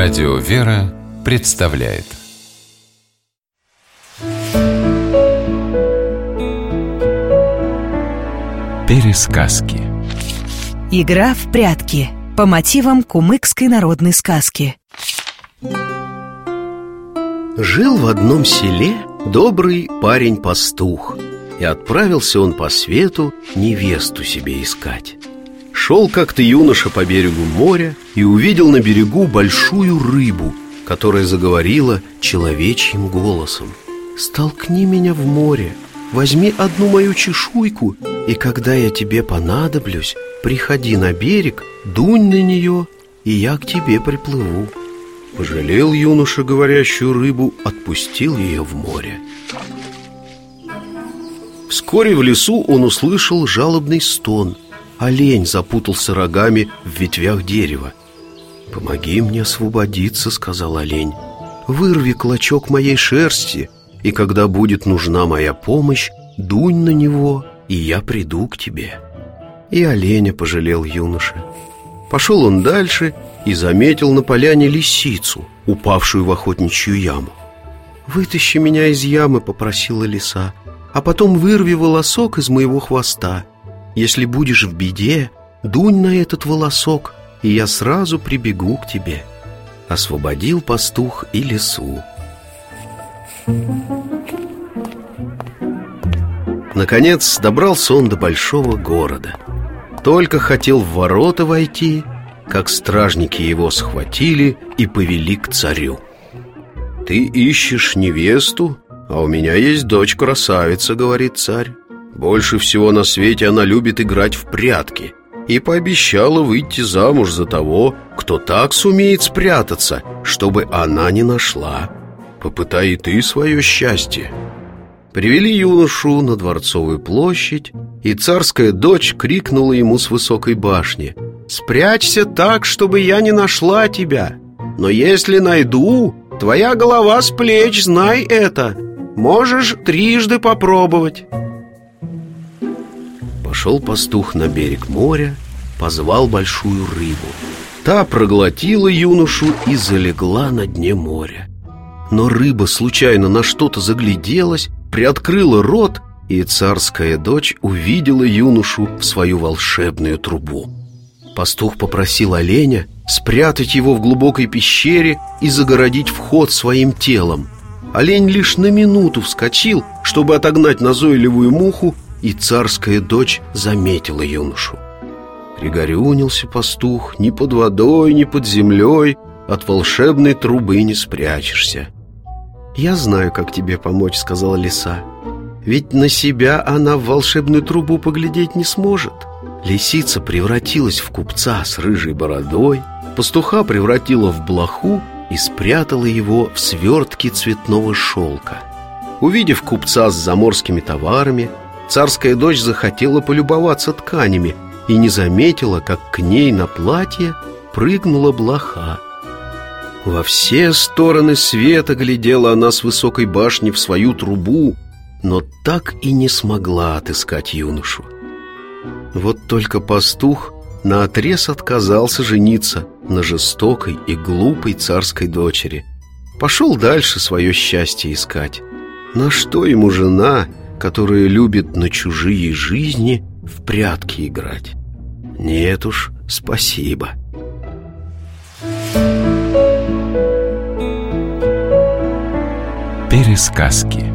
Радио «Вера» представляет. Пересказки. Игра в прятки. По мотивам кумыкской народной сказки. Жил в одном селе добрый парень-пастух И отправился он по свету невесту себе искать Шел как-то юноша по берегу моря и увидел на берегу большую рыбу, которая заговорила человечьим голосом. «Столкни меня в море, возьми одну мою чешуйку, и когда я тебе понадоблюсь, приходи на берег, дунь на нее, и я к тебе приплыву». Пожалел юноша говорящую рыбу, отпустил ее в море. Вскоре в лесу он услышал жалобный стон – Олень запутался рогами в ветвях дерева «Помоги мне освободиться», — сказал олень «Вырви клочок моей шерсти, и когда будет нужна моя помощь, дунь на него, и я приду к тебе». И оленя пожалел юноша Пошел он дальше и заметил на поляне лисицу, упавшую в охотничью яму «Вытащи меня из ямы», — попросила лиса, «а потом вырви волосок из моего хвоста». Если будешь в беде, дунь на этот волосок, и я сразу прибегу к тебе. Освободил пастух и лесу. Наконец добрался он до большого города. Только хотел в ворота войти, как стражники его схватили и повели к царю. «Ты ищешь невесту, а у меня есть дочь-красавица», — говорит царь. Больше всего на свете она любит играть в прятки и пообещала выйти замуж за того, кто так сумеет спрятаться, чтобы она не нашла. Попытай и ты свое счастье. Привели юношу на Дворцовую площадь, и царская дочь крикнула ему с высокой башни «Спрячься так, чтобы я не нашла тебя! Но если найду, твоя голова с плеч, знай это! Можешь трижды попробовать!» Пошел пастух на берег моря, позвал большую рыбу. Та проглотила юношу и залегла на дне моря. Но рыба случайно на что-то загляделась, приоткрыла рот, и царская дочь увидела юношу в свою волшебную трубу. Пастух попросил оленя спрятать его в глубокой пещере и загородить вход своим телом. Олень лишь на минуту вскочил, чтобы отогнать назойливую муху, и царская дочь заметила юношу. Пригорюнился пастух, ни под водой, ни под землей от волшебной трубы не спрячешься. «Я знаю, как тебе помочь», — сказала лиса. «Ведь на себя она в волшебную трубу поглядеть не сможет». Лисица превратилась в купца с рыжей бородой, пастуха превратила в блоху и спрятала его в свертке цветного шелка. Увидев купца с заморскими товарами, Царская дочь захотела полюбоваться тканями и не заметила, как к ней на платье прыгнула блоха. Во все стороны света глядела она с высокой башни в свою трубу, но так и не смогла отыскать юношу. Вот только пастух наотрез отказался жениться на жестокой и глупой царской дочери. Пошел дальше свое счастье искать. На что ему жена, которая любит на чужие жизни в прятки играть. Нет уж, спасибо. Пересказки